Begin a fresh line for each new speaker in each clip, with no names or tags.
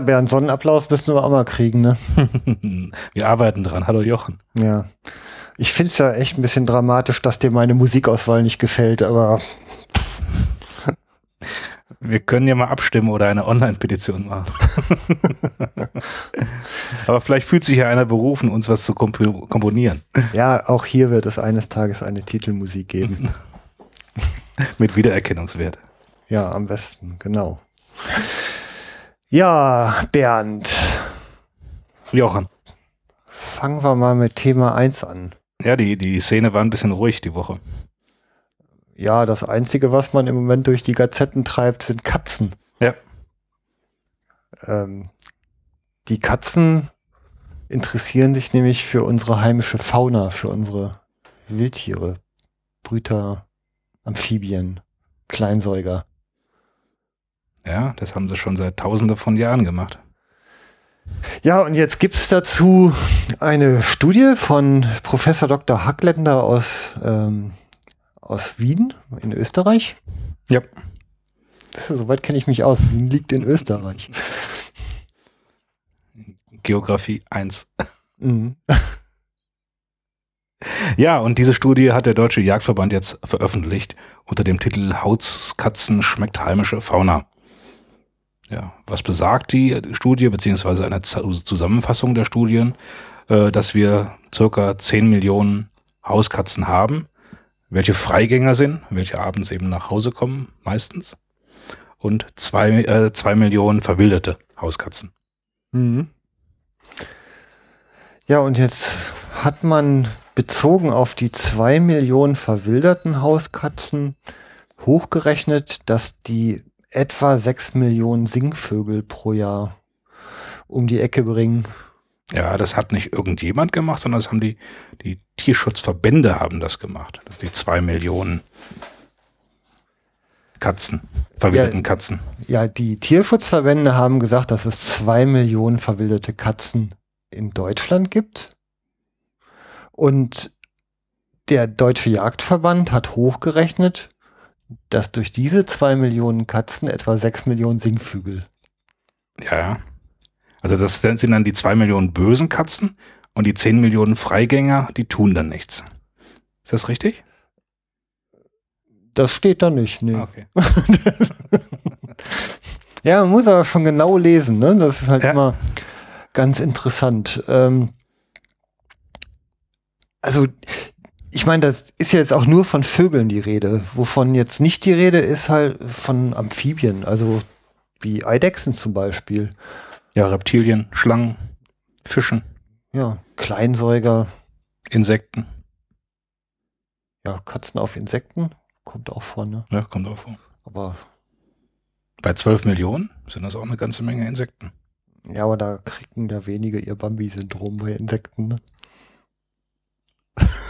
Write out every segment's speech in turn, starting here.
Ja, Bernd, Sonnenapplaus müssen wir auch mal kriegen, ne?
wir arbeiten dran. Hallo Jochen.
Ja. Ich finde es ja echt ein bisschen dramatisch, dass dir meine Musikauswahl nicht gefällt, aber.
Wir können ja mal abstimmen oder eine Online-Petition machen. aber vielleicht fühlt sich ja einer berufen, uns was zu komp komponieren.
Ja, auch hier wird es eines Tages eine Titelmusik geben.
Mit Wiedererkennungswert.
Ja, am besten, genau. Ja, Bernd.
Jochen.
Fangen wir mal mit Thema 1 an.
Ja, die, die Szene war ein bisschen ruhig die Woche.
Ja, das Einzige, was man im Moment durch die Gazetten treibt, sind Katzen.
Ja.
Ähm, die Katzen interessieren sich nämlich für unsere heimische Fauna, für unsere Wildtiere, Brüter, Amphibien, Kleinsäuger.
Ja, das haben sie schon seit tausende von Jahren gemacht.
Ja, und jetzt gibt es dazu eine Studie von Professor Dr. Hackländer aus, ähm, aus Wien in Österreich.
Ja.
Ist, soweit kenne ich mich aus. Wien liegt in Österreich.
Geografie 1. Mhm. Ja, und diese Studie hat der Deutsche Jagdverband jetzt veröffentlicht unter dem Titel Hauskatzen schmeckt heimische Fauna. Ja, was besagt die Studie, beziehungsweise eine Zusammenfassung der Studien, äh, dass wir circa 10 Millionen Hauskatzen haben, welche Freigänger sind, welche abends eben nach Hause kommen, meistens, und zwei, äh, zwei Millionen verwilderte Hauskatzen. Mhm.
Ja, und jetzt hat man bezogen auf die zwei Millionen verwilderten Hauskatzen hochgerechnet, dass die etwa sechs Millionen Singvögel pro Jahr um die Ecke bringen.
Ja, das hat nicht irgendjemand gemacht, sondern das haben die, die Tierschutzverbände haben das gemacht. Das die zwei Millionen Katzen, verwilderten
ja,
Katzen.
Ja, die Tierschutzverbände haben gesagt, dass es zwei Millionen verwilderte Katzen in Deutschland gibt. Und der Deutsche Jagdverband hat hochgerechnet, dass durch diese zwei Millionen Katzen etwa sechs Millionen Singvögel.
Ja, also das sind dann die zwei Millionen bösen Katzen und die zehn Millionen Freigänger, die tun dann nichts. Ist das richtig?
Das steht da nicht, nee.
Ah, okay.
ja, man muss aber schon genau lesen, ne? Das ist halt ja. immer ganz interessant. Ähm, also ich meine, das ist ja jetzt auch nur von Vögeln die Rede. Wovon jetzt nicht die Rede ist halt von Amphibien, also wie Eidechsen zum Beispiel.
Ja, Reptilien, Schlangen, Fischen.
Ja, Kleinsäuger.
Insekten.
Ja, Katzen auf Insekten kommt auch vor, ne?
Ja, kommt auch vor.
Aber
bei 12 Millionen sind das auch eine ganze Menge Insekten.
Ja, aber da kriegen da wenige ihr Bambi-Syndrom bei Insekten, ne?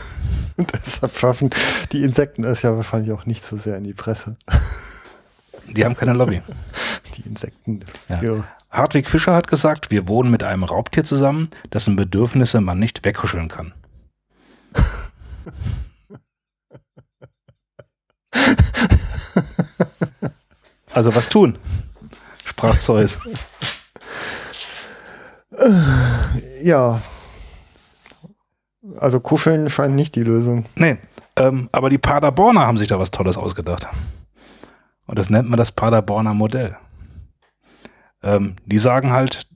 Deshalb schaffen die Insekten es ja wahrscheinlich auch nicht so sehr in die Presse.
Die haben keine Lobby.
Die Insekten.
Ja. Ja. Hartwig Fischer hat gesagt, wir wohnen mit einem Raubtier zusammen, dessen Bedürfnisse man nicht wegkuscheln kann. also was tun? sprach Zeus.
Ja, also kuscheln scheint nicht die Lösung.
Nee, ähm, aber die Paderborner haben sich da was Tolles ausgedacht. Und das nennt man das Paderborner Modell. Ähm, die sagen halt,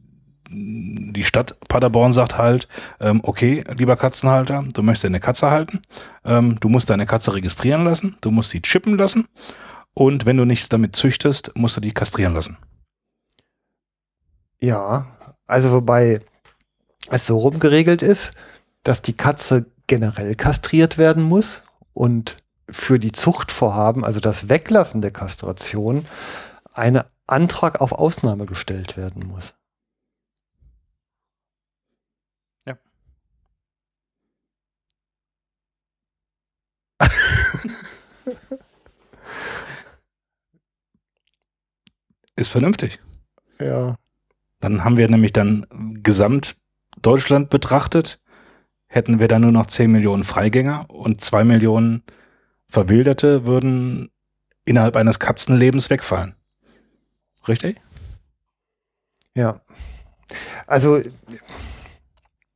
die Stadt Paderborn sagt halt, ähm, okay, lieber Katzenhalter, du möchtest deine Katze halten, ähm, du musst deine Katze registrieren lassen, du musst sie chippen lassen und wenn du nichts damit züchtest, musst du die kastrieren lassen.
Ja, also wobei es so rumgeregelt ist, dass die Katze generell kastriert werden muss und für die Zuchtvorhaben, also das Weglassen der Kastration, ein Antrag auf Ausnahme gestellt werden muss.
Ja. Ist vernünftig.
Ja.
Dann haben wir nämlich dann gesamt Deutschland betrachtet hätten wir dann nur noch 10 Millionen Freigänger und 2 Millionen Verwilderte würden innerhalb eines Katzenlebens wegfallen. Richtig?
Ja. Also,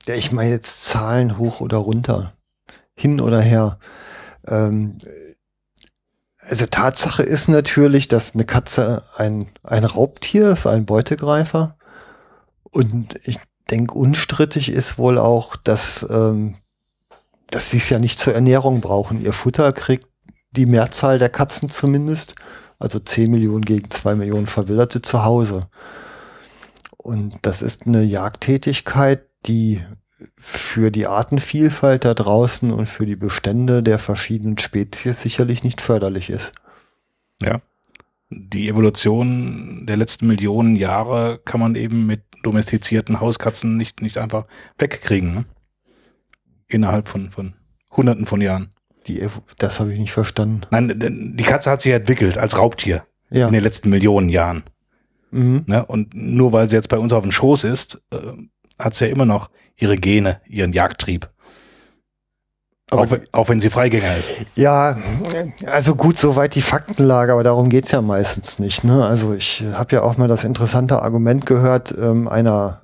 ja, ich meine jetzt Zahlen hoch oder runter, hin oder her. Ähm, also Tatsache ist natürlich, dass eine Katze ein, ein Raubtier ist, ein Beutegreifer. Und ich denke, unstrittig ist wohl auch, dass, ähm, dass sie es ja nicht zur Ernährung brauchen. Ihr Futter kriegt die Mehrzahl der Katzen zumindest, also 10 Millionen gegen 2 Millionen Verwilderte zu Hause. Und das ist eine Jagdtätigkeit, die für die Artenvielfalt da draußen und für die Bestände der verschiedenen Spezies sicherlich nicht förderlich ist.
Ja. Die Evolution der letzten Millionen Jahre kann man eben mit domestizierten Hauskatzen nicht, nicht einfach wegkriegen. Ne? Innerhalb von, von Hunderten von Jahren.
Die, das habe ich nicht verstanden.
Nein, die Katze hat sich entwickelt als Raubtier
Ja.
in den letzten Millionen Jahren.
Mhm.
Ne? Und nur weil sie jetzt bei uns auf dem Schoß ist, äh, hat sie ja immer noch ihre Gene, ihren Jagdtrieb.
Aber
auch, wenn- auch wenn sie Freigänger ist.
Ja, also gut, soweit die Faktenlage, aber darum geht's ja meistens nicht. Ne? Also ich habe ja auch mal das interessante Argument gehört ähm, einer,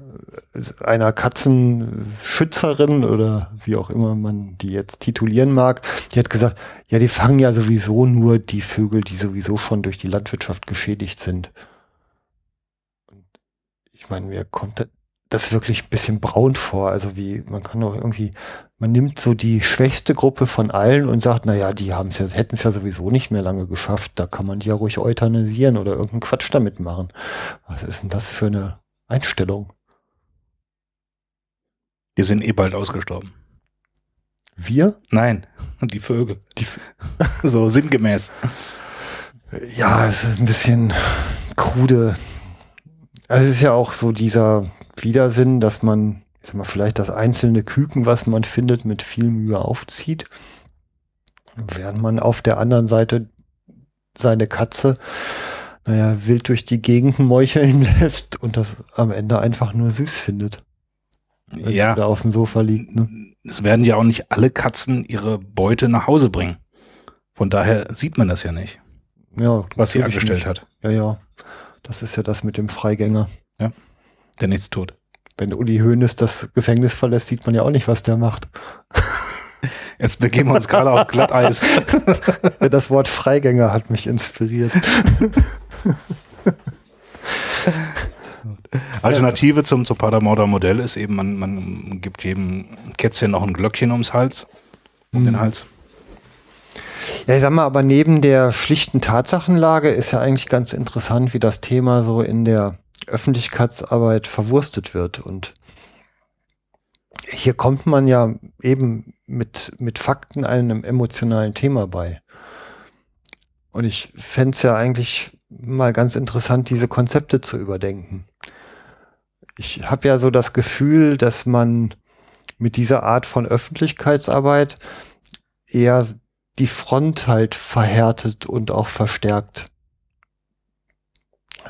einer Katzenschützerin oder wie auch immer man die jetzt titulieren mag, die hat gesagt, ja, die fangen ja sowieso nur die Vögel, die sowieso schon durch die Landwirtschaft geschädigt sind. Und ich meine, mir kommt da- das wirklich ein bisschen braun vor. Also wie, man kann doch irgendwie, man nimmt so die schwächste Gruppe von allen und sagt, na ja, die haben es ja, hätten es ja sowieso nicht mehr lange geschafft. Da kann man die ja ruhig euthanasieren oder irgendeinen Quatsch damit machen. Was ist denn das für eine Einstellung?
Die sind eh bald ausgestorben.
Wir?
Nein, die Vögel.
Die,
So sinngemäß.
ja, es ist ein bisschen krude. Also es ist ja auch so dieser Widersinn, dass man, ich sag mal, vielleicht das einzelne Küken, was man findet, mit viel Mühe aufzieht. Während man auf der anderen Seite seine Katze, naja, wild durch die Gegend meucheln lässt und das am Ende einfach nur süß findet. Wenn
Ja,
da auf dem Sofa liegt. Ne?
es werden ja auch nicht alle Katzen ihre Beute nach Hause bringen. Von daher sieht man das ja nicht,
Ja,
was sie angestellt
nicht.
hat.
Ja, ja. Das ist ja das mit dem Freigänger.
Der nichts tut.
Wenn Uli Hoeneß das Gefängnis verlässt, sieht man ja auch nicht, was der macht.
Jetzt begeben wir uns gerade auf Glatteis.
Das Wort Freigänger hat mich inspiriert.
Alternative zum, zum Paderborner Modell ist eben, man, man gibt jedem Kätzchen noch ein Glöckchen ums Hals, um den Hals.
Ja, ich sag mal, aber neben der schlichten Tatsachenlage ist ja eigentlich ganz interessant, wie das Thema so in der Öffentlichkeitsarbeit verwurstet wird. Und hier kommt man ja eben mit, mit Fakten einem emotionalen Thema bei. Und ich fänd's ja eigentlich mal ganz interessant, diese Konzepte zu überdenken. Ich habe ja so das Gefühl, dass man mit dieser Art von Öffentlichkeitsarbeit eher die Front halt verhärtet und auch verstärkt.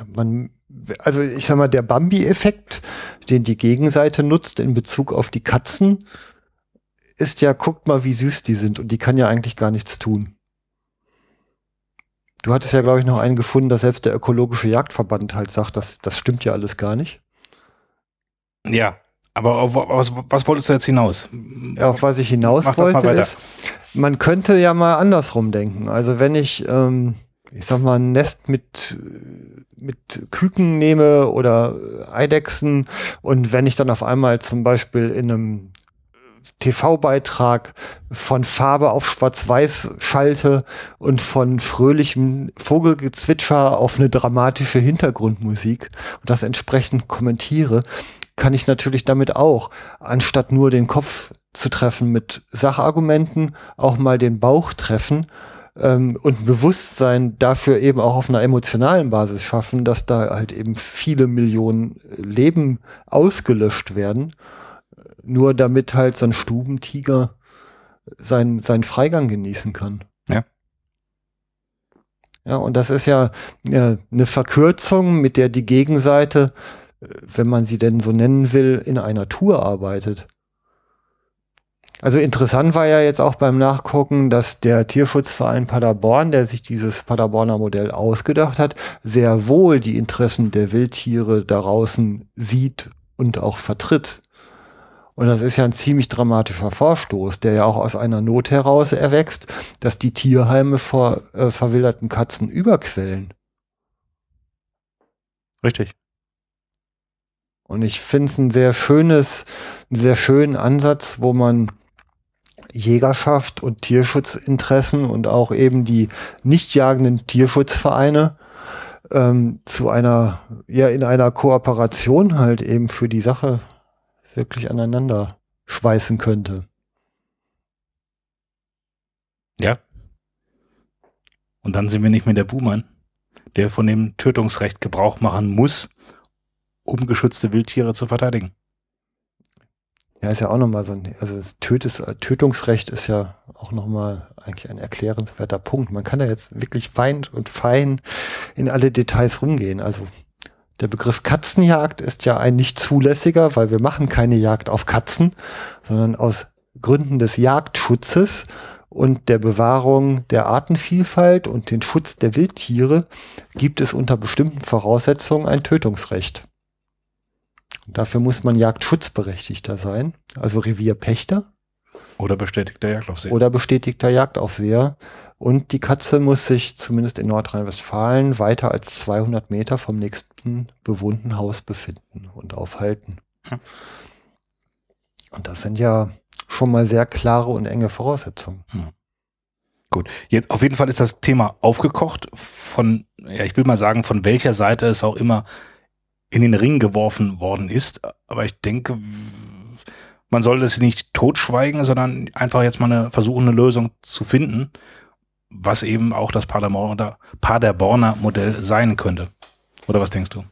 Man, also ich sag mal, der Bambi-Effekt, den die Gegenseite nutzt in Bezug auf die Katzen, ist ja, guckt mal, wie süß die sind und die kann ja eigentlich gar nichts tun. Du hattest ja, glaube ich, noch einen gefunden, dass selbst der ökologische Jagdverband halt sagt, das, das stimmt ja alles gar nicht.
Ja, aber auf, was, was wolltest du jetzt hinaus?
Ja, auf was ich hinaus
Mach
wollte ist, man könnte ja mal andersrum denken. Also wenn ich, ähm, ich sag mal, ein Nest mit, mit Küken nehme oder Eidechsen. Und wenn ich dann auf einmal zum Beispiel in einem TV-Beitrag von Farbe auf Schwarz-Weiß schalte und von fröhlichem Vogelgezwitscher auf eine dramatische Hintergrundmusik und das entsprechend kommentiere, kann ich natürlich damit auch, anstatt nur den Kopf zu treffen mit Sachargumenten, auch mal den Bauch treffen ähm, und ein Bewusstsein dafür eben auch auf einer emotionalen Basis schaffen, dass da halt eben viele Millionen Leben ausgelöscht werden, nur damit halt so ein Stubentiger seinen, seinen Freigang genießen kann.
Ja.
Ja, und das ist ja, ja eine Verkürzung, mit der die Gegenseite, äh, wenn man sie denn so nennen will, in einer Tour arbeitet. Also interessant war ja jetzt auch beim Nachgucken, dass der Tierschutzverein Paderborn, der sich dieses Paderborner Modell ausgedacht hat, sehr wohl die Interessen der Wildtiere da draußen sieht und auch vertritt. Und das ist ja ein ziemlich dramatischer Vorstoß, der ja auch aus einer Not heraus erwächst, dass die Tierheime vor äh, verwilderten Katzen überquellen.
Richtig.
Und ich finde es ein sehr schönes, einen sehr schönen Ansatz, wo man Jägerschaft und Tierschutzinteressen und auch eben die nicht jagenden Tierschutzvereine ähm, zu einer, ja, in einer Kooperation halt eben für die Sache wirklich aneinander schweißen könnte.
Ja. Und dann sind wir nicht mehr der Buhmann, der von dem Tötungsrecht Gebrauch machen muss, um geschützte Wildtiere zu verteidigen.
Ja, ist ja auch nochmal so ein, also das Tötes, Tötungsrecht ist ja auch nochmal eigentlich ein erklärenswerter Punkt. Man kann da jetzt wirklich fein und fein in alle Details rumgehen. Also der Begriff Katzenjagd ist ja ein nicht zulässiger, weil wir machen keine Jagd auf Katzen, sondern aus Gründen des Jagdschutzes und der Bewahrung der Artenvielfalt und den Schutz der Wildtiere gibt es unter bestimmten Voraussetzungen ein Tötungsrecht. Dafür muss man Jagdschutzberechtigter sein, also Revierpächter.
Oder bestätigter Jagdaufseher.
Oder bestätigter Jagdaufseher. Und die Katze muss sich zumindest in Nordrhein-Westfalen weiter als 200 Meter vom nächsten bewohnten Haus befinden und aufhalten. Ja. Und das sind ja schon mal sehr klare und enge Voraussetzungen. Hm.
Gut, jetzt auf jeden Fall ist das Thema aufgekocht von, ja, ich will mal sagen, von welcher Seite es auch immer in den Ring geworfen worden ist. Aber ich denke, man sollte es nicht totschweigen, sondern einfach jetzt mal eine, versuchen, eine Lösung zu finden, was eben auch das Paderborner, Paderborner Modell sein könnte. Oder was denkst du?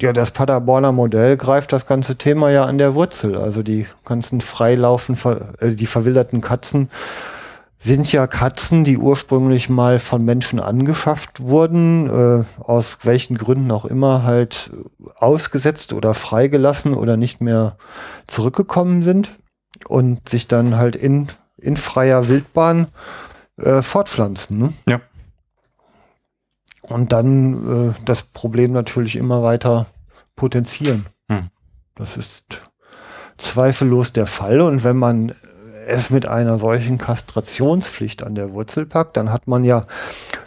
Ja, das Paderborner Modell greift das ganze Thema ja an der Wurzel. Also die ganzen freilaufen, äh, die verwilderten Katzen sind ja Katzen, die ursprünglich mal von Menschen angeschafft wurden, äh, aus welchen Gründen auch immer halt ausgesetzt oder freigelassen oder nicht mehr zurückgekommen sind und sich dann halt in, in freier Wildbahn äh, fortpflanzen. Ne?
Ja.
Und dann äh, das Problem natürlich immer weiter potenzieren. Hm. Das ist zweifellos der Fall. Und wenn man es mit einer solchen Kastrationspflicht an der Wurzel packt, dann hat man ja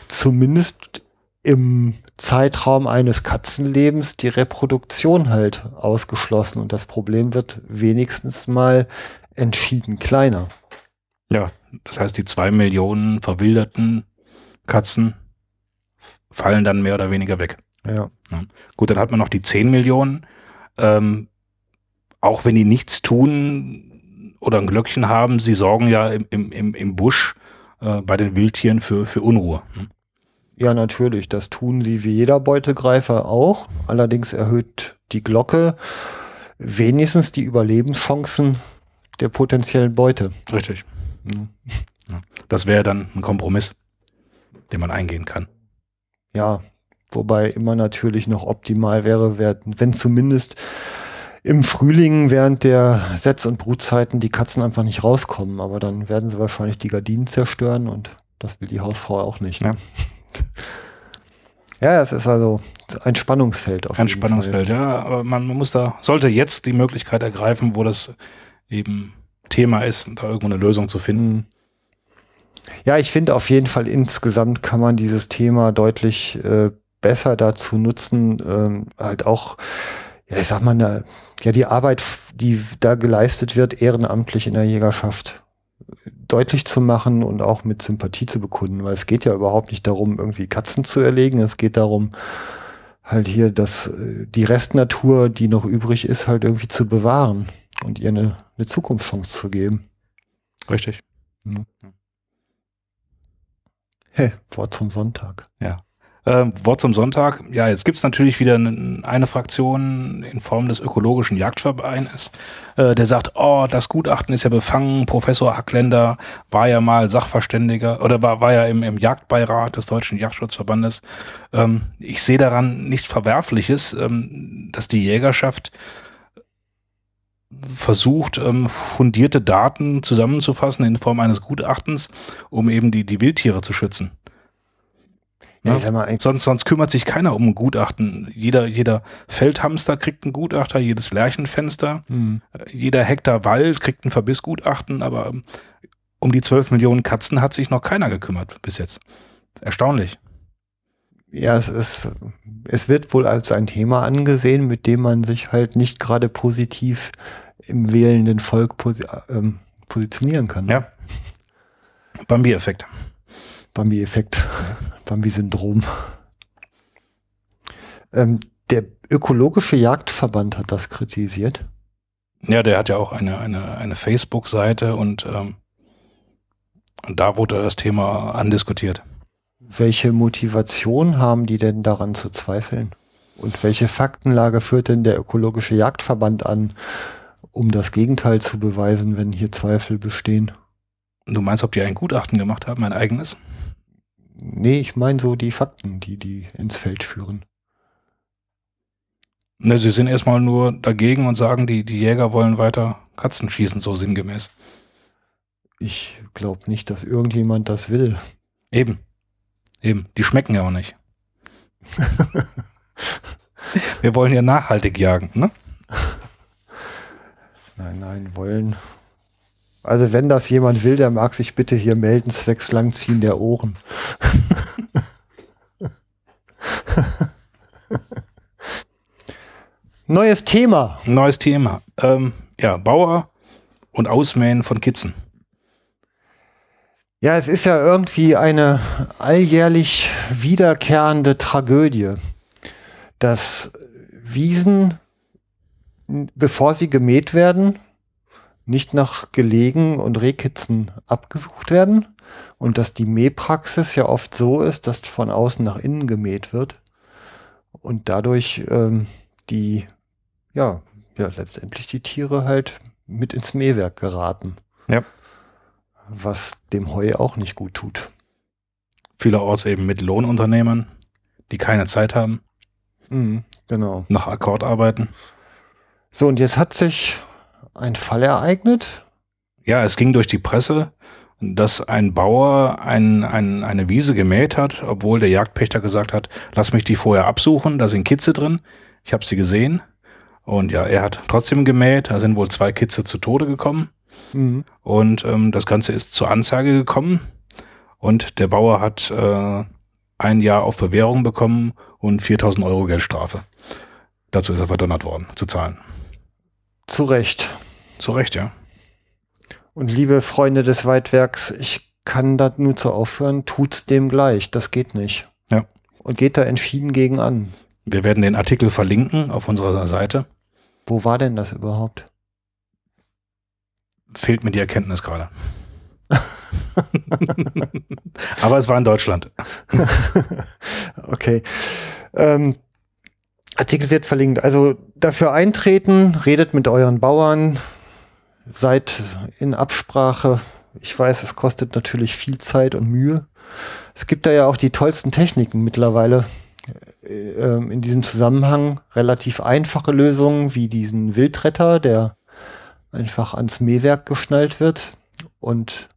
zumindest im Zeitraum eines Katzenlebens die Reproduktion halt ausgeschlossen und das Problem wird wenigstens mal entschieden kleiner.
Ja, das heißt, die zwei Millionen verwilderten Katzen fallen dann mehr oder weniger weg.
Ja. ja.
Gut, dann hat man noch die zehn Millionen. Ähm, auch wenn die nichts tun, oder ein Glöckchen haben, sie sorgen ja im, im, im Busch äh, bei den Wildtieren für, für Unruhe. Hm?
Ja, natürlich. Das tun sie wie jeder Beutegreifer auch. Allerdings erhöht die Glocke wenigstens die Überlebenschancen der potenziellen Beute.
Richtig. Mhm. Ja. Das wäre dann ein Kompromiss, den man eingehen kann.
Ja, wobei immer natürlich noch optimal wäre, wenn zumindest im Frühling während der Setz- und Brutzeiten die Katzen einfach nicht rauskommen. Aber dann werden sie wahrscheinlich die Gardinen zerstören und das will die Hausfrau auch nicht. Ne? Ja. ja, es ist also ein Spannungsfeld
auf Ein Spannungsfeld, Fall. ja. Aber man, man muss da, sollte jetzt die Möglichkeit ergreifen, wo das eben Thema ist, da irgendwo eine Lösung zu finden. Mhm.
Ja, ich finde auf jeden Fall insgesamt kann man dieses Thema deutlich äh, besser dazu nutzen, ähm, halt auch, ja, ich sag mal, eine ja, die Arbeit, die da geleistet wird, ehrenamtlich in der Jägerschaft deutlich zu machen und auch mit Sympathie zu bekunden, weil es geht ja überhaupt nicht darum, irgendwie Katzen zu erlegen. Es geht darum, halt hier das, äh, die Restnatur, die noch übrig ist, halt irgendwie zu bewahren und ihr eine, eine Zukunftschance zu geben.
Richtig.
Mhm. Hey, Wort zum Sonntag.
Ja. Äh, Wort zum Sonntag. Ja, jetzt gibt's natürlich wieder eine Fraktion in Form des ökologischen Jagdvereins, äh, der sagt, oh, das Gutachten ist ja befangen. Professor Hackländer war ja mal Sachverständiger oder war, war ja im, im Jagdbeirat des Deutschen Jagdschutzverbandes. Ähm, ich sehe daran nichts Verwerfliches, ähm, dass die Jägerschaft versucht, ähm, fundierte Daten zusammenzufassen in Form eines Gutachtens, um eben die, die Wildtiere zu schützen. Ja, ja, mal, sonst, sonst kümmert sich keiner um ein Gutachten. Jeder, jeder Feldhamster kriegt ein Gutachter, jedes Lärchenfenster, mhm. jeder Hektar Wald kriegt ein Verbissgutachten, aber ähm, um die 12 Millionen Katzen hat sich noch keiner gekümmert bis jetzt. Erstaunlich.
Ja, es ist, es wird wohl als ein Thema angesehen, mit dem man sich halt nicht gerade positiv im wählenden Volk posi ähm, positionieren kann.
Ja. Bambi-Effekt.
Bambi-Effekt. Bambi-Syndrom. Ähm, der ökologische Jagdverband hat das kritisiert.
Ja, der hat ja auch eine, eine, eine Facebook-Seite und, ähm, und da wurde das Thema andiskutiert.
Welche Motivation haben die denn daran zu zweifeln? Und welche Faktenlage führt denn der ökologische Jagdverband an, um das Gegenteil zu beweisen, wenn hier Zweifel bestehen?
Du meinst, ob die ein Gutachten gemacht haben, ein eigenes?
Nee, ich meine so die Fakten, die die ins Feld führen.
Ne, sie sind erstmal nur dagegen und sagen, die, die Jäger wollen weiter Katzen schießen, so sinngemäß.
Ich glaube nicht, dass irgendjemand das will.
Eben. Eben, die schmecken ja auch nicht. Wir wollen ja nachhaltig jagen, ne?
Nein, nein, wollen. Also wenn das jemand will, der mag sich bitte hier melden, zwecks Langziehen der Ohren. Neues Thema.
Neues Thema. Ähm, ja, Bauer und Ausmähen von Kitzen.
Ja, es ist ja irgendwie eine alljährlich wiederkehrende Tragödie, dass Wiesen, bevor sie gemäht werden, nicht nach Gelegen und Rehkitzen abgesucht werden und dass die Mähpraxis ja oft so ist, dass von außen nach innen gemäht wird und dadurch ähm, die, ja, ja, letztendlich die Tiere halt mit ins Mähwerk geraten.
Ja
was dem Heu auch nicht gut tut.
Vielerorts eben mit Lohnunternehmern, die keine Zeit haben.
Mhm, genau.
Nach Akkord arbeiten.
So, und jetzt hat sich ein Fall ereignet.
Ja, es ging durch die Presse, dass ein Bauer ein, ein, eine Wiese gemäht hat, obwohl der Jagdpächter gesagt hat, lass mich die vorher absuchen, da sind Kitze drin. Ich habe sie gesehen. Und ja, er hat trotzdem gemäht, da sind wohl zwei Kitze zu Tode gekommen. Mhm. Und ähm, das Ganze ist zur Anzeige gekommen und der Bauer hat äh, ein Jahr auf Bewährung bekommen und 4000 Euro Geldstrafe. Dazu ist er verdonnert worden, zu zahlen.
Zu Recht.
Zu Recht, ja.
Und liebe Freunde des Weitwerks, ich kann da nur zu aufhören, tut's dem gleich. Das geht nicht.
Ja.
Und geht da entschieden gegen an.
Wir werden den Artikel verlinken auf unserer Seite.
Wo war denn das überhaupt?
fehlt mir die Erkenntnis gerade. Aber es war in Deutschland.
okay. Ähm, Artikel wird verlinkt. Also dafür eintreten, redet mit euren Bauern, seid in Absprache. Ich weiß, es kostet natürlich viel Zeit und Mühe. Es gibt da ja auch die tollsten Techniken mittlerweile äh, ähm, in diesem Zusammenhang. Relativ einfache Lösungen wie diesen Wildretter, der einfach ans Mähwerk geschnallt wird und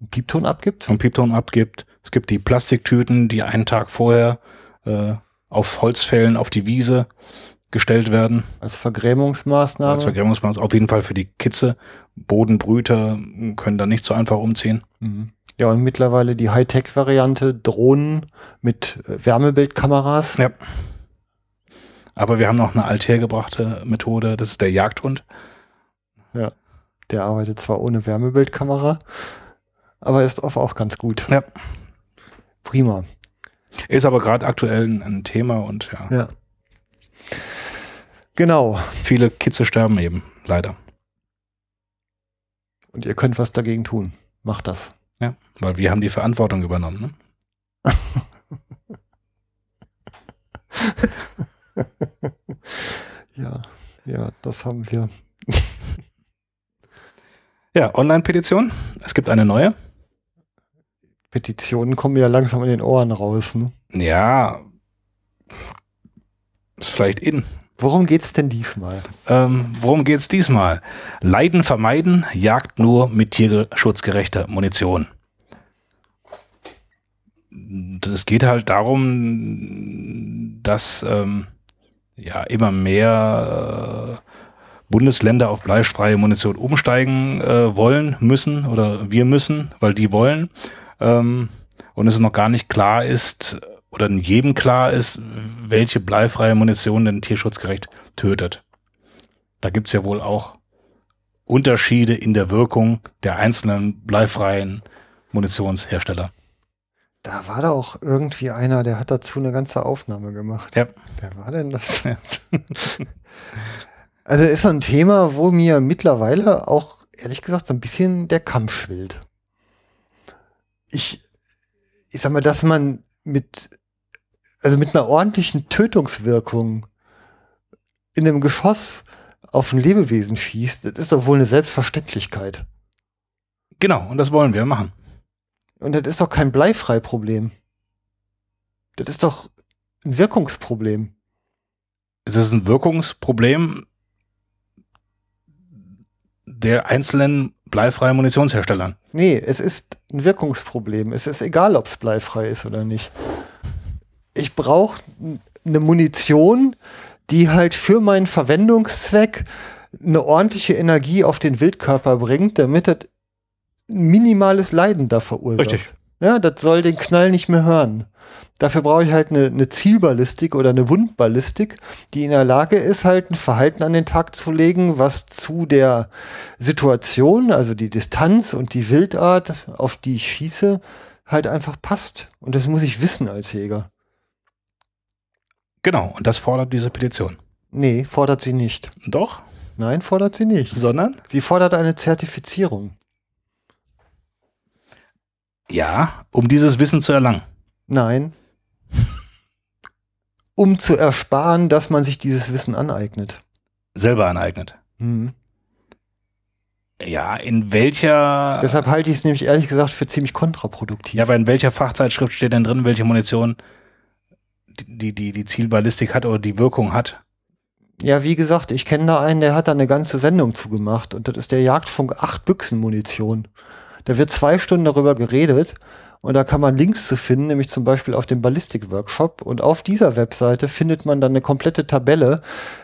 einen Piepton abgibt.
Und Piepton abgibt. Es gibt die Plastiktüten, die einen Tag vorher äh, auf Holzfällen auf die Wiese gestellt werden.
Als Vergrämungsmaßnahme?
Als Vergrämungsmaßnahme. Auf jeden Fall für die Kitze. Bodenbrüter können da nicht so einfach umziehen.
Mhm. Ja, und mittlerweile die Hightech-Variante Drohnen mit äh, Wärmebildkameras.
Ja. Aber wir haben noch eine althergebrachte Methode, das ist der Jagdhund.
Ja. Der arbeitet zwar ohne Wärmebildkamera, aber ist oft auch ganz gut.
Ja.
Prima.
Ist aber gerade aktuell ein Thema und ja.
Ja. Genau.
Viele Kitze sterben eben, leider.
Und ihr könnt was dagegen tun. Macht das.
Ja, weil wir haben die Verantwortung übernommen.
Ne? ja, ja, das haben wir.
Ja, Online-Petition. Es gibt eine neue.
Petitionen kommen ja langsam in den Ohren raus. Ne?
Ja, ist vielleicht in.
Worum geht's denn diesmal?
Ähm, worum geht's diesmal? Leiden vermeiden, Jagd nur mit tierschutzgerechter Munition. Es geht halt darum, dass ähm, ja immer mehr äh, Bundesländer auf bleifreie Munition umsteigen äh, wollen, müssen oder wir müssen, weil die wollen. Ähm, und es noch gar nicht klar ist oder in jedem klar ist, welche bleifreie Munition denn tierschutzgerecht tötet. Da gibt's ja wohl auch Unterschiede in der Wirkung der einzelnen bleifreien Munitionshersteller.
Da war da auch irgendwie einer, der hat dazu eine ganze Aufnahme gemacht.
Ja.
Wer war denn das? Ja. also ist so ein Thema, wo mir mittlerweile auch, ehrlich gesagt, so ein bisschen der Kampf schwillt. Ich, ich sag mal, dass man mit, also mit einer ordentlichen Tötungswirkung in einem Geschoss auf ein Lebewesen schießt, das ist doch wohl eine Selbstverständlichkeit.
Genau, und das wollen wir machen.
Und das ist doch kein Bleifrei-Problem. Das ist doch ein Wirkungsproblem.
Es ist ein Wirkungsproblem der einzelnen bleifreien Munitionsherstellern.
Nee, es ist ein Wirkungsproblem. Es ist egal, ob es bleifrei ist oder nicht. Ich brauche eine Munition, die halt für meinen Verwendungszweck eine ordentliche Energie auf den Wildkörper bringt, damit das minimales Leiden da verursacht. Richtig. Ja, das soll den Knall nicht mehr hören. Dafür brauche ich halt eine, eine Zielballistik oder eine Wundballistik, die in der Lage ist, halt ein Verhalten an den Tag zu legen, was zu der Situation, also die Distanz und die Wildart, auf die ich schieße, halt einfach passt. Und das muss ich wissen als Jäger.
Genau, und das fordert diese Petition.
Nee, fordert sie nicht.
Doch?
Nein, fordert sie nicht.
Sondern?
Sie fordert eine Zertifizierung.
Ja, um dieses Wissen zu erlangen.
Nein. um zu ersparen, dass man sich dieses Wissen aneignet.
Selber aneignet. Mhm. Ja, in welcher.
Deshalb halte ich es nämlich ehrlich gesagt für ziemlich kontraproduktiv.
Ja, aber in welcher Fachzeitschrift steht denn drin, welche Munition die, die, die Zielballistik hat oder die Wirkung hat?
Ja, wie gesagt, ich kenne da einen, der hat da eine ganze Sendung zugemacht und das ist der Jagdfunk 8 Büchsen Munition. Da wird zwei Stunden darüber geredet und da kann man Links zu finden, nämlich zum Beispiel auf dem Ballistik-Workshop. Und auf dieser Webseite findet man dann eine komplette Tabelle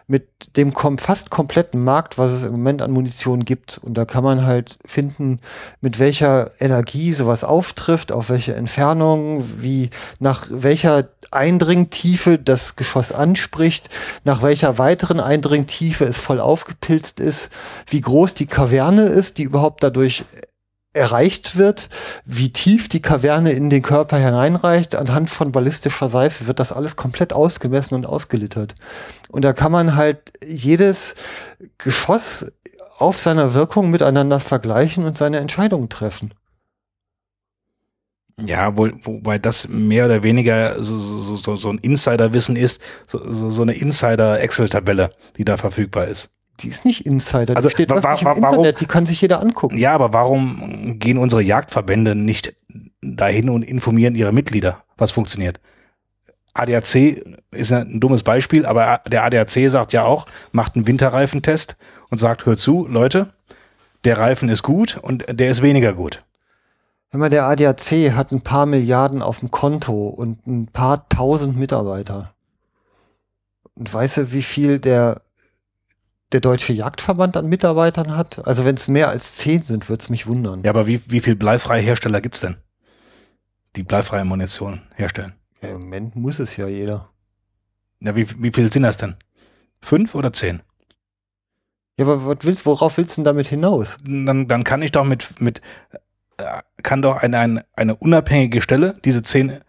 mit dem kom fast kompletten Markt, was es im Moment an Munition gibt. Und da kann man halt finden, mit welcher Energie sowas auftrifft, auf welche Entfernung, wie nach welcher Eindringtiefe das Geschoss anspricht, nach welcher weiteren Eindringtiefe es voll aufgepilzt ist, wie groß die Kaverne ist, die überhaupt dadurch erreicht wird, wie tief die Kaverne in den Körper hineinreicht. Anhand von ballistischer Seife wird das alles komplett ausgemessen und ausgelittert. Und da kann man halt jedes Geschoss auf seiner Wirkung miteinander vergleichen und seine Entscheidungen treffen.
Ja, wo, wobei das mehr oder weniger so, so, so, so ein Insiderwissen ist, so, so, so eine Insider-Excel-Tabelle, die da verfügbar ist
die ist nicht Insider,
also,
die steht
wa wa
im warum, Internet, die kann sich jeder angucken.
Ja, aber warum gehen unsere Jagdverbände nicht dahin und informieren ihre Mitglieder, was funktioniert? ADAC ist ein dummes Beispiel, aber der ADAC sagt ja auch, macht einen Winterreifentest und sagt, hört zu, Leute, der Reifen ist gut und der ist weniger gut.
Wenn man der ADAC hat ein paar Milliarden auf dem Konto und ein paar tausend Mitarbeiter. Und weißt du, wie viel der der Deutsche Jagdverband an Mitarbeitern hat? Also wenn es mehr als zehn sind, würde es mich wundern.
Ja, aber wie, wie viel bleifreie Hersteller gibt es denn? Die bleifreie Munition herstellen.
Ja, Im Moment muss es ja jeder.
Ja, wie, wie viel sind das denn? Fünf oder zehn?
Ja, aber was willst, worauf willst du denn damit hinaus?
Dann, dann kann ich doch mit, mit äh, kann doch eine, eine, eine unabhängige Stelle diese zehn,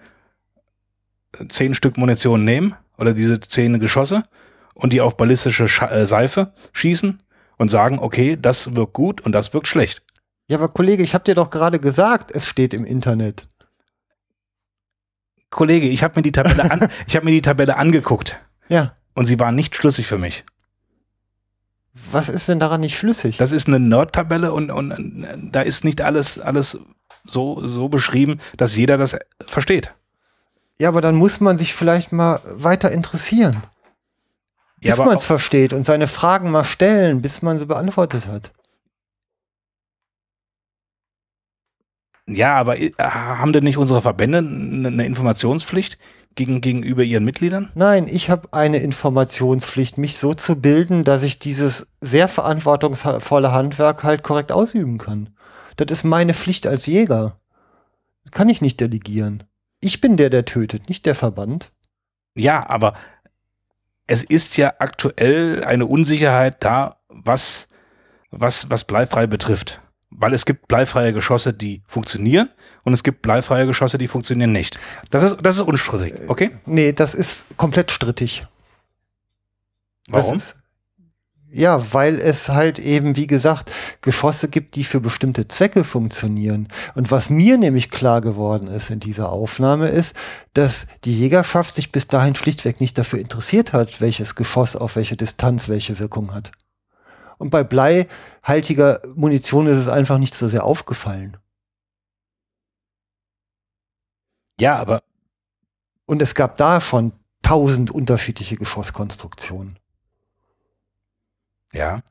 zehn Stück Munition nehmen oder diese zehn Geschosse und die auf ballistische Sch äh, Seife schießen und sagen, okay, das wirkt gut und das wirkt schlecht.
Ja, aber Kollege, ich habe dir doch gerade gesagt, es steht im Internet.
Kollege, ich habe mir die Tabelle an, ich habe mir die Tabelle angeguckt.
Ja.
Und sie war nicht schlüssig für mich.
Was ist denn daran nicht schlüssig?
Das ist eine Nerd-Tabelle und, und, und da ist nicht alles, alles so, so beschrieben, dass jeder das versteht.
Ja, aber dann muss man sich vielleicht mal weiter interessieren. Bis man es versteht und seine Fragen mal stellen, bis man sie beantwortet hat.
Ja, aber äh, haben denn nicht unsere Verbände eine Informationspflicht gegen, gegenüber ihren Mitgliedern?
Nein, ich habe eine Informationspflicht, mich so zu bilden, dass ich dieses sehr verantwortungsvolle Handwerk halt korrekt ausüben kann. Das ist meine Pflicht als Jäger. Kann ich nicht delegieren. Ich bin der, der tötet, nicht der Verband.
Ja, aber es ist ja aktuell eine Unsicherheit da, was, was, was bleifrei betrifft weil es gibt bleifreie Geschosse, die funktionieren und es gibt bleifreie Geschosse, die funktionieren nicht. Das ist, das ist unstrittig, okay?
Nee, das ist komplett strittig.
Warum?
Ist, ja, weil es halt eben, wie gesagt, Geschosse gibt, die für bestimmte Zwecke funktionieren. Und was mir nämlich klar geworden ist in dieser Aufnahme ist, dass die Jägerschaft sich bis dahin schlichtweg nicht dafür interessiert hat, welches Geschoss auf welche Distanz welche Wirkung hat. Und bei bleihaltiger Munition ist es einfach nicht so sehr aufgefallen.
Ja, aber.
Und es gab da schon tausend unterschiedliche Geschosskonstruktionen.
Ja.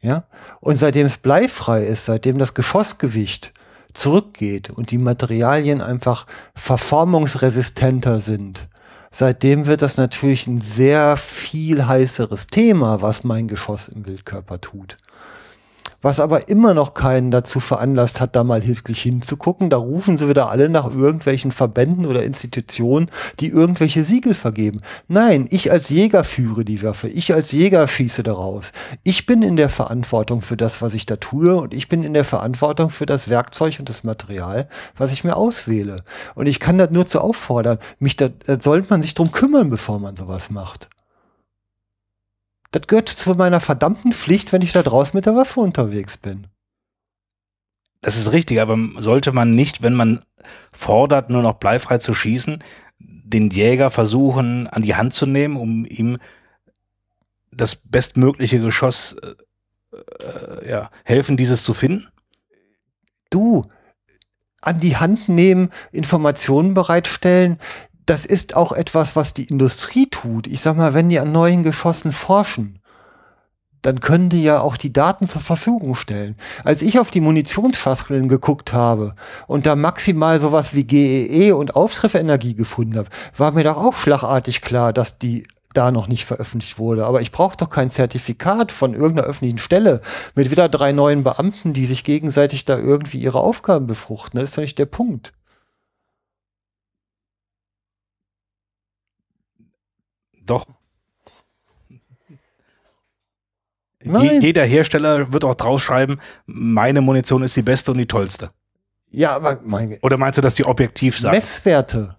Ja. Und seitdem es bleifrei ist, seitdem das Geschossgewicht zurückgeht und die Materialien einfach verformungsresistenter sind, Seitdem wird das natürlich ein sehr viel heißeres Thema, was mein Geschoss im Wildkörper tut was aber immer noch keinen dazu veranlasst hat, da mal hilflich hinzugucken. Da rufen sie wieder alle nach irgendwelchen Verbänden oder Institutionen, die irgendwelche Siegel vergeben. Nein, ich als Jäger führe die Waffe. Ich als Jäger schieße daraus. Ich bin in der Verantwortung für das, was ich da tue und ich bin in der Verantwortung für das Werkzeug und das Material, was ich mir auswähle. Und ich kann das nur zu auffordern. Mich da, da sollte man sich drum kümmern, bevor man sowas macht. Das gehört zu meiner verdammten Pflicht, wenn ich da draußen mit der Waffe unterwegs bin.
Das ist richtig, aber sollte man nicht, wenn man fordert, nur noch bleifrei zu schießen, den Jäger versuchen an die Hand zu nehmen, um ihm das bestmögliche Geschoss äh, äh, ja, helfen, dieses zu finden?
Du, an die Hand nehmen, Informationen bereitstellen, das ist auch etwas, was die Industrie tut. Ich sag mal, wenn die an neuen Geschossen forschen, dann können die ja auch die Daten zur Verfügung stellen. Als ich auf die Munitionsschachteln geguckt habe und da maximal sowas wie GEE e und Auftrefferenergie gefunden habe, war mir doch auch schlagartig klar, dass die da noch nicht veröffentlicht wurde. Aber ich brauche doch kein Zertifikat von irgendeiner öffentlichen Stelle mit wieder drei neuen Beamten, die sich gegenseitig da irgendwie ihre Aufgaben befruchten. Das ist doch nicht der Punkt.
Doch. Nein. Jeder Hersteller wird auch draufschreiben, meine Munition ist die beste und die tollste.
Ja, aber meine.
Oder meinst du, dass die objektiv sagen?
Messwerte.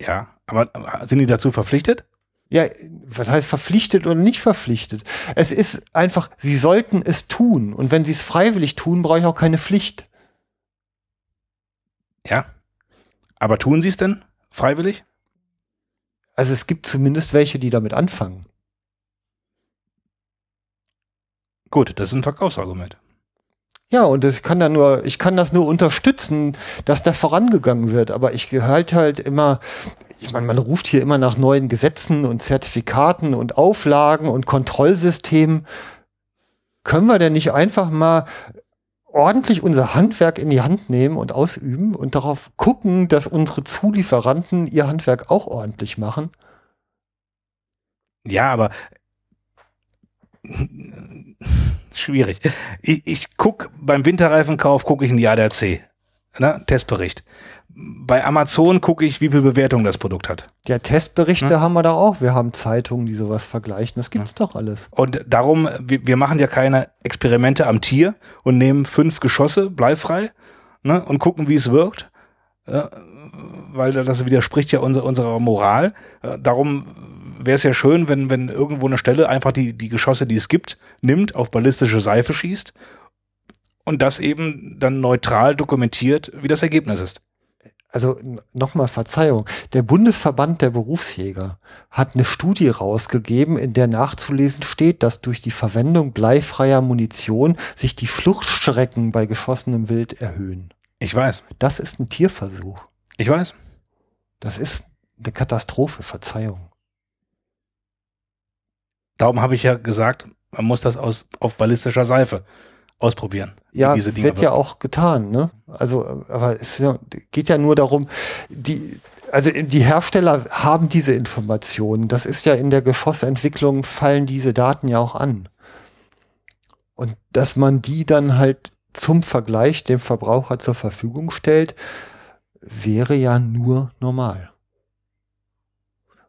Ja, aber sind die dazu verpflichtet?
Ja, was heißt verpflichtet oder nicht verpflichtet? Es ist einfach, sie sollten es tun. Und wenn sie es freiwillig tun, brauche ich auch keine Pflicht.
Ja. Aber tun sie es denn freiwillig?
Also es gibt zumindest welche, die damit anfangen.
Gut, das ist ein Verkaufsargument.
Ja, und das kann da nur, ich kann das nur unterstützen, dass da vorangegangen wird. Aber ich halte halt immer, ich meine, man ruft hier immer nach neuen Gesetzen und Zertifikaten und Auflagen und Kontrollsystemen. Können wir denn nicht einfach mal ordentlich unser Handwerk in die Hand nehmen und ausüben und darauf gucken, dass unsere Zulieferanten ihr Handwerk auch ordentlich machen?
Ja, aber schwierig. Ich, ich gucke beim Winterreifenkauf, gucke ich in die ADAC. Ne? Testbericht bei Amazon gucke ich, wie viel Bewertung das Produkt hat.
Ja, Testberichte hm? haben wir da auch. Wir haben Zeitungen, die sowas vergleichen. Das gibt's hm. doch alles.
Und darum, wir, wir, machen ja keine Experimente am Tier und nehmen fünf Geschosse bleifrei ne, und gucken, wie es wirkt. Ja, weil das widerspricht ja unser, unserer Moral. Darum wäre es ja schön, wenn, wenn irgendwo eine Stelle einfach die, die Geschosse, die es gibt, nimmt, auf ballistische Seife schießt und das eben dann neutral dokumentiert, wie das Ergebnis ist
also nochmal Verzeihung, der Bundesverband der Berufsjäger hat eine Studie rausgegeben, in der nachzulesen steht, dass durch die Verwendung bleifreier Munition sich die Fluchtstrecken bei geschossenem Wild erhöhen.
Ich weiß.
Das ist ein Tierversuch.
Ich weiß.
Das ist eine Katastrophe, Verzeihung.
Darum habe ich ja gesagt, man muss das aus, auf ballistischer Seife ausprobieren.
Ja,
diese Dinger
wird ja auch getan, ne? Also, aber es geht ja nur darum, die, also die Hersteller haben diese Informationen. Das ist ja in der Geschossentwicklung fallen diese Daten ja auch an. Und dass man die dann halt zum Vergleich dem Verbraucher zur Verfügung stellt, wäre ja nur normal.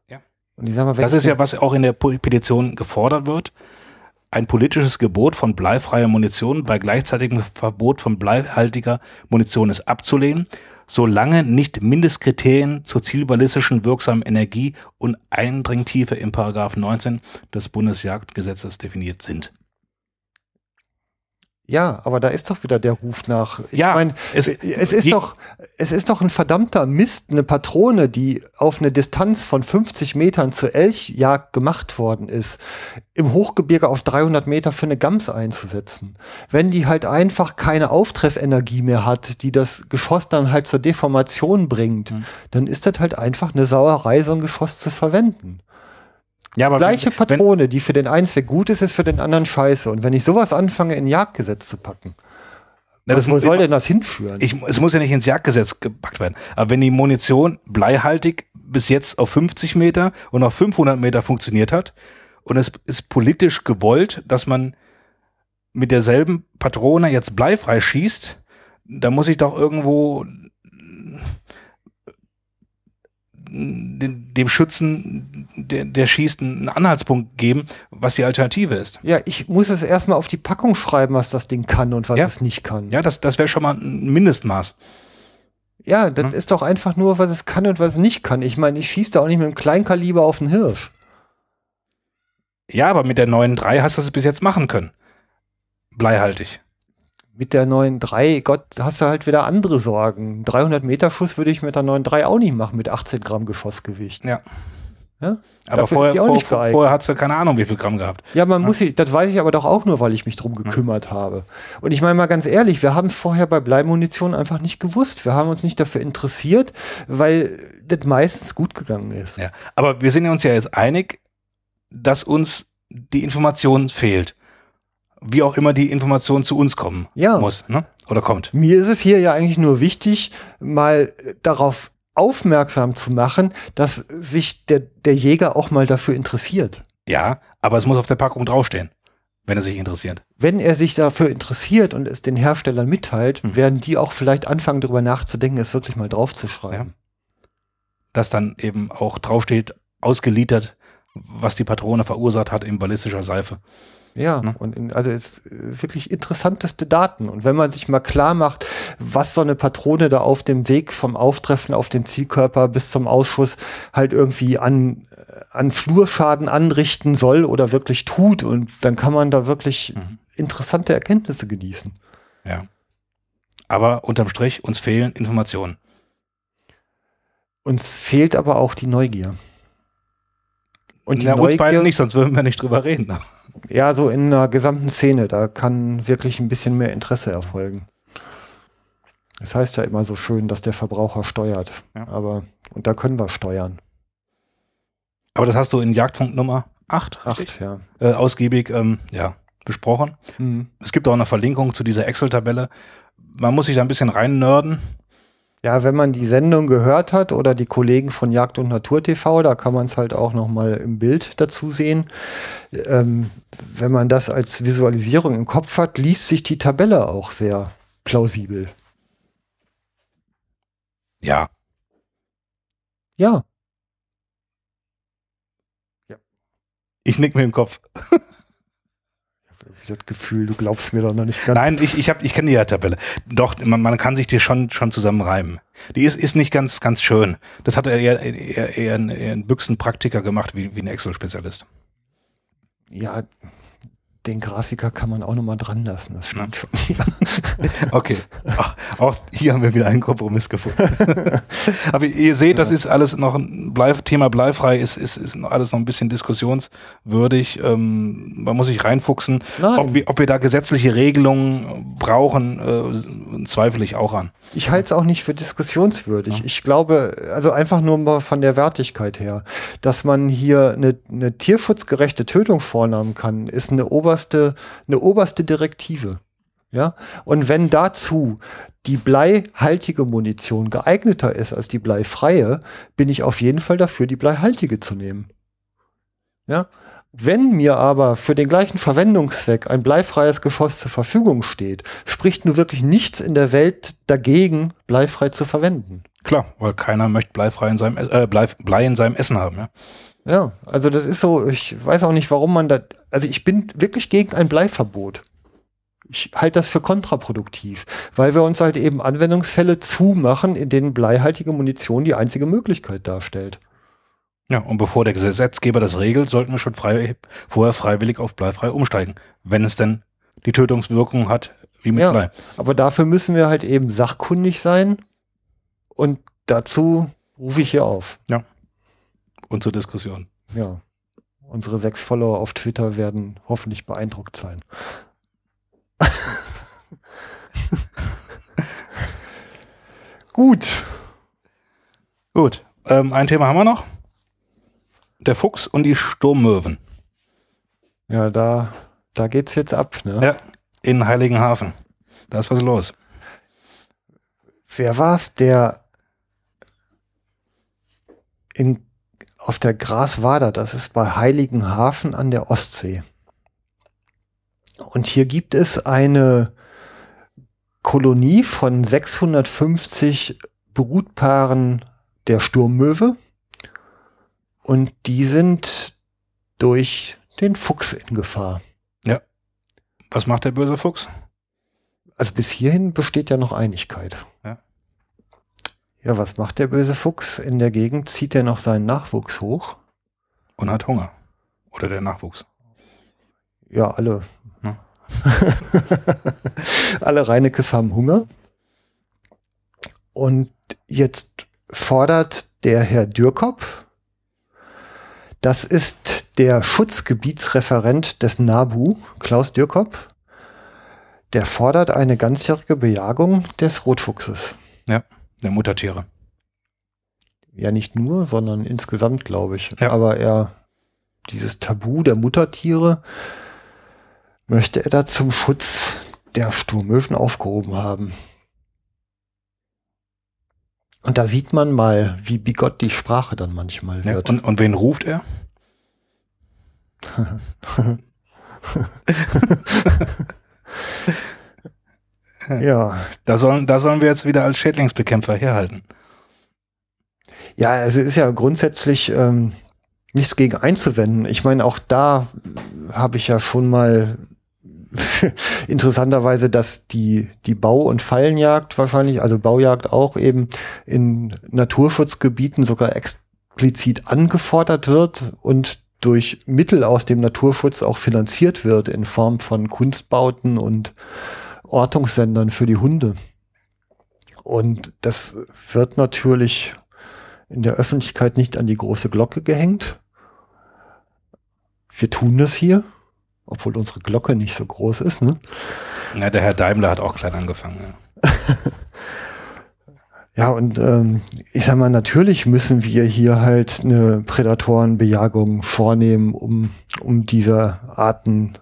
Ja.
Und ich sag mal,
Das ist ja, was auch in der Petition gefordert wird. Ein politisches Gebot von bleifreier Munition bei gleichzeitigem Verbot von bleihaltiger Munition ist abzulehnen, solange nicht Mindestkriterien zur zielballistischen wirksamen Energie und Eindringtiefe im Paragraph 19 des Bundesjagdgesetzes definiert sind.
Ja, aber da ist doch wieder der Ruf nach. Ich
Ja,
mein,
es-
es, ist doch, es ist doch ein verdammter Mist, eine Patrone, die auf eine Distanz von 50 Metern zur Elchjagd gemacht worden ist, im Hochgebirge auf 300 Meter für eine Gams einzusetzen. Wenn die halt einfach keine Auftreffenergie mehr hat, die das Geschoss dann halt zur Deformation bringt,
Hm.
dann ist das halt einfach eine Sauerei, so ein Geschoss zu verwenden.
Ja, aber
Gleiche
wenn-
Patrone, die für den einen Zweck gut ist, ist für den anderen scheiße. Und wenn ich sowas anfange, in Jagdgesetz zu packen,
Na, das
wo
muss-
soll denn das hinführen?
ich, es muss ja nicht ins Jagdgesetz gepackt werden. Aber wenn die Munition bleihaltig bis jetzt auf 50 Meter und auf 500 Meter funktioniert hat und es ist politisch gewollt, dass man mit derselben Patrone jetzt bleifrei schießt, dann muss ich doch irgendwo dem, dem Schützen, der, der schießt, einen Anhaltspunkt geben, was die Alternative ist.
ja, ich muss es erstmal auf die Packung schreiben, was das Ding kann und was
Ja.
es nicht kann.
Ja, das, das wäre schon mal ein Mindestmaß.
Ja, das
Hm.
ist doch einfach nur, was es kann und was es nicht kann. Ich meine, ich schieße da auch nicht mit einem Kleinkaliber auf einen Hirsch.
Ja, aber mit der neuen 3 hast du das bis jetzt machen können. Bleihaltig.
Mit der neuen 3, Gott, hast du halt wieder andere Sorgen. 300 Meter Schuss würde ich mit der neuen 3 auch nicht machen, mit 18 Gramm Geschossgewicht.
Ja.
Ja?
Aber
Dafür
vorher,
auch
vor,
nicht geeignet.
vorher hat sie keine Ahnung, wie viel Gramm gehabt.
Ja, man muss sie, das weiß ich aber doch auch nur, weil ich mich drum gekümmert habe. Und ich meine mal ganz ehrlich, wir haben es vorher bei Bleimunition einfach nicht gewusst. Wir haben uns nicht dafür interessiert, weil das meistens gut gegangen ist.
Ja. Aber wir sind uns ja jetzt einig, dass uns die Information fehlt. Wie auch immer die Information zu uns kommen
Ja.
muss, ne? Oder kommt.
Mir ist es hier ja eigentlich nur wichtig, mal äh, darauf aufmerksam zu machen, dass sich der, der Jäger auch mal dafür interessiert.
Ja, aber es muss auf der Packung draufstehen, wenn er sich interessiert.
Wenn er sich dafür interessiert und es den Herstellern mitteilt,
Hm.
werden die auch vielleicht anfangen, darüber nachzudenken, es wirklich mal draufzuschreiben.
Dass dann eben auch draufsteht, ausgeliefert, was die Patrone verursacht hat in ballistischer Seife.
Ja,
Ne?
und in, also es wirklich interessanteste Daten. Und wenn man sich mal klar macht, was so eine Patrone da auf dem Weg vom Auftreffen auf den Zielkörper bis zum Ausschuss halt irgendwie an, äh, an Flurschaden anrichten soll oder wirklich tut, und dann kann man da wirklich
Mhm.
interessante Erkenntnisse genießen.
Ja. Aber unterm Strich, uns fehlen Informationen.
Uns fehlt aber auch die Neugier. Und die
ja, uns
Neugier,
beiden nicht, sonst würden wir nicht drüber reden.
Ja, so in einer gesamten Szene, da kann wirklich ein bisschen mehr Interesse erfolgen. Es heißt ja immer so schön, dass der Verbraucher steuert.
Ja.
Aber, und da können wir steuern.
Aber das hast du in Jagdpunkt Nummer 8, richtig?
Acht, ja.
Äh, ausgiebig ähm, ja, besprochen.
Mhm.
Es gibt auch eine Verlinkung zu dieser Excel-Tabelle. Man muss sich da ein bisschen rein nörden.
Ja, wenn man die Sendung gehört hat oder die Kollegen von Jagd und Natur TV, da kann man es halt auch noch mal im Bild dazu sehen. Ähm, wenn man das als Visualisierung im Kopf hat, liest sich die Tabelle auch sehr plausibel.
Ja,
Ja,
ich nick mit dem Kopf.
das Gefühl, du glaubst mir doch noch nicht ganz.
Nein, ich, ich, hab- ich kenne die ja Tabelle. Doch, man, man kann sich die schon, schon zusammenreimen. Die ist, ist nicht ganz, ganz schön. Das hat er eher, eher, eher, ein, eher ein Büchsenpraktiker gemacht, wie, wie ein Excel-Spezialist.
Ja, den Grafiker kann man auch noch mal dran lassen. Das stimmt schon.
Okay. Ach, auch hier haben wir wieder einen Kompromiss gefunden. Aber ihr seht, das ist alles noch ein Blei Thema bleifrei, ist, ist, ist alles noch ein bisschen diskussionswürdig. Ähm, man muss sich reinfuchsen, ob wir, ob wir da gesetzliche Regelungen brauchen, äh, zweifle ich auch an.
Ich halte es auch nicht für diskussionswürdig. Ja. Ich glaube, also einfach nur mal von der Wertigkeit her, dass man hier eine, eine tierschutzgerechte Tötung vornehmen kann, ist eine oberste, eine oberste Direktive. Ja, und wenn dazu die bleihaltige Munition geeigneter ist als die bleifreie, bin ich auf jeden Fall dafür, die bleihaltige zu nehmen. Ja, wenn mir aber für den gleichen Verwendungszweck ein bleifreies Geschoss zur Verfügung steht, spricht nur wirklich nichts in der Welt dagegen, bleifrei zu verwenden.
Klar, weil keiner möchte bleifrei in seinem, äh, Blei, Blei in seinem Essen haben, ja.
Ja, also das ist so, ich weiß auch nicht, warum man da, also ich bin wirklich gegen ein Bleiverbot. Ich halte das für kontraproduktiv, weil wir uns halt eben Anwendungsfälle zumachen, in denen bleihaltige Munition die einzige Möglichkeit darstellt.
Ja, und bevor der Gesetzgeber das regelt, sollten wir schon frei, vorher freiwillig auf bleifrei umsteigen, wenn es denn die Tötungswirkung hat, wie mit
ja,
Blei.
Aber dafür müssen wir halt eben sachkundig sein und dazu rufe ich hier auf.
Ja. Und zur Diskussion.
Ja. Unsere sechs Follower auf Twitter werden hoffentlich beeindruckt sein. Gut.
Gut. Ähm, ein Thema haben wir noch der Fuchs und die Sturmmöwen.
Ja, da, da geht's jetzt ab, ne?
Ja, in Heiligenhafen. Da ist was los.
Wer war's, der in, auf der Graswader, das ist bei Heiligenhafen an der Ostsee. Und hier gibt es eine Kolonie von 650 Brutpaaren der Sturmmöwe. Und die sind durch den Fuchs in Gefahr.
Ja. Was macht der böse Fuchs?
Also bis hierhin besteht ja noch Einigkeit.
Ja.
Was macht der böse Fuchs? In der Gegend zieht er noch seinen Nachwuchs hoch.
Und hat Hunger. Oder der Nachwuchs.
Ja, alle. Ja. alle Reinekes haben Hunger. Und jetzt fordert der Herr Dürkop, das ist der Schutzgebietsreferent des NABU, Klaus Dürkop. Der fordert eine ganzjährige Bejagung des Rotfuchses.
Der Muttertiere.
Ja, nicht nur, sondern insgesamt, glaube ich. Ja. Aber er, dieses Tabu der Muttertiere, möchte er da zum Schutz der Sturmöwen aufgehoben haben. Und da sieht man mal, wie bigott die Sprache dann manchmal wird.
Ja, und, und wen ruft er? ja. Da sollen, da sollen wir jetzt wieder als Schädlingsbekämpfer herhalten.
Ja, also ist ja grundsätzlich ähm, nichts gegen einzuwenden. Ich meine, auch da habe ich ja schon mal interessanterweise, dass die, die Bau- und Fallenjagd wahrscheinlich, also Baujagd auch eben in Naturschutzgebieten sogar explizit angefordert wird und durch Mittel aus dem Naturschutz auch finanziert wird in Form von Kunstbauten und Ortungssendern für die Hunde. Und das wird natürlich in der Öffentlichkeit nicht an die große Glocke gehängt. Wir tun das hier obwohl unsere Glocke nicht so groß ist. Ne?
Ja, der Herr Daimler hat auch klein angefangen. Ja,
ja und ähm, ich sag mal, natürlich müssen wir hier halt eine Prädatorenbejagung vornehmen, um, um diese Arten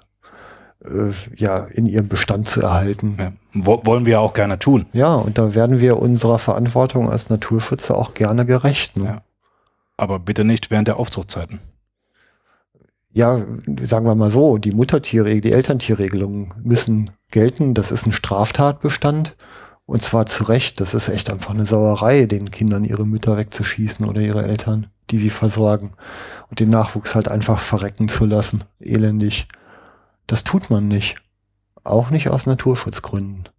ja in ihrem Bestand zu erhalten. Ja,
wollen wir auch gerne tun.
Ja, und da werden wir unserer Verantwortung als Naturschützer auch gerne gerecht. Ne? Ja.
Aber bitte nicht während der Aufzuchtzeiten
ja, sagen wir mal so, die Muttertierregelung, die Elterntierregelungen müssen gelten. Das ist ein Straftatbestand. Und zwar zu Recht. Das ist echt einfach eine Sauerei, den Kindern ihre Mütter wegzuschießen oder ihre Eltern, die sie versorgen. Und den Nachwuchs halt einfach verrecken zu lassen. Elendig. Das tut man nicht. Auch nicht aus Naturschutzgründen.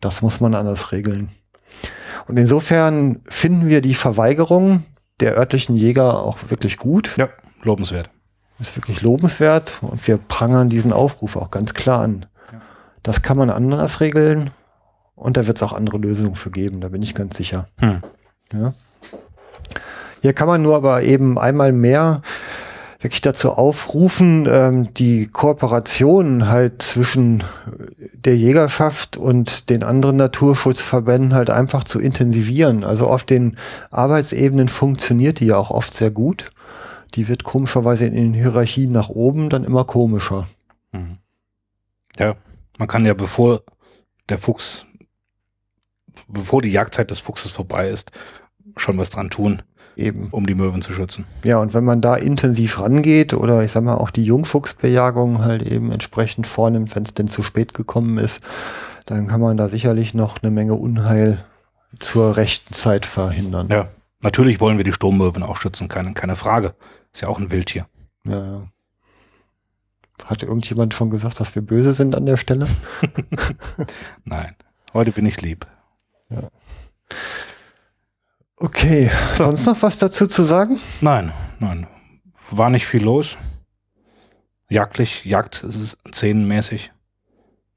Das muss man anders regeln. Und insofern finden wir die Verweigerung der örtlichen Jäger auch wirklich gut.
Ja, lobenswert
ist wirklich lobenswert und wir prangern diesen Aufruf auch ganz klar an. Ja. Das kann man anders regeln und da wird es auch andere Lösungen für geben, da bin ich ganz sicher. Hm. Ja. Hier kann man nur aber eben einmal mehr, wirklich dazu aufrufen, ähm, die Kooperation halt zwischen der Jägerschaft und den anderen Naturschutzverbänden halt einfach zu intensivieren. Also auf den Arbeitsebenen funktioniert die ja auch oft sehr gut. Die wird komischerweise in den Hierarchien nach oben dann immer komischer.
Mhm. Ja, man kann ja bevor der Fuchs, bevor die Jagdzeit des Fuchses vorbei ist, schon was dran tun.
Eben.
Um die Möwen zu schützen.
Ja, und wenn man da intensiv rangeht oder ich sag mal auch die Jungfuchsbejagung halt eben entsprechend vornimmt, wenn es denn zu spät gekommen ist, dann kann man da sicherlich noch eine Menge Unheil zur rechten Zeit verhindern.
Ja, natürlich wollen wir die Sturmmöwen auch schützen, keine, keine Frage. Ist ja auch ein Wildtier.
Ja, ja. Hat irgendjemand schon gesagt, dass wir böse sind an der Stelle?
Nein, heute bin ich lieb.
Ja. Okay, so. sonst noch was dazu zu sagen?
Nein, nein. War nicht viel los. Jagdlich, Jagd ist es szenenmäßig.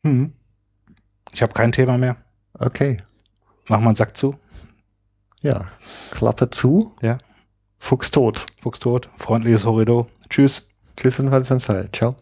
Mhm. Ich habe kein Thema mehr.
Okay.
Mach mal einen Sack zu.
Ja. Klappe zu.
Ja.
Fuchs tot.
Fuchs tot. Freundliches Horrido. Tschüss.
Tschüss und Fall. Ciao.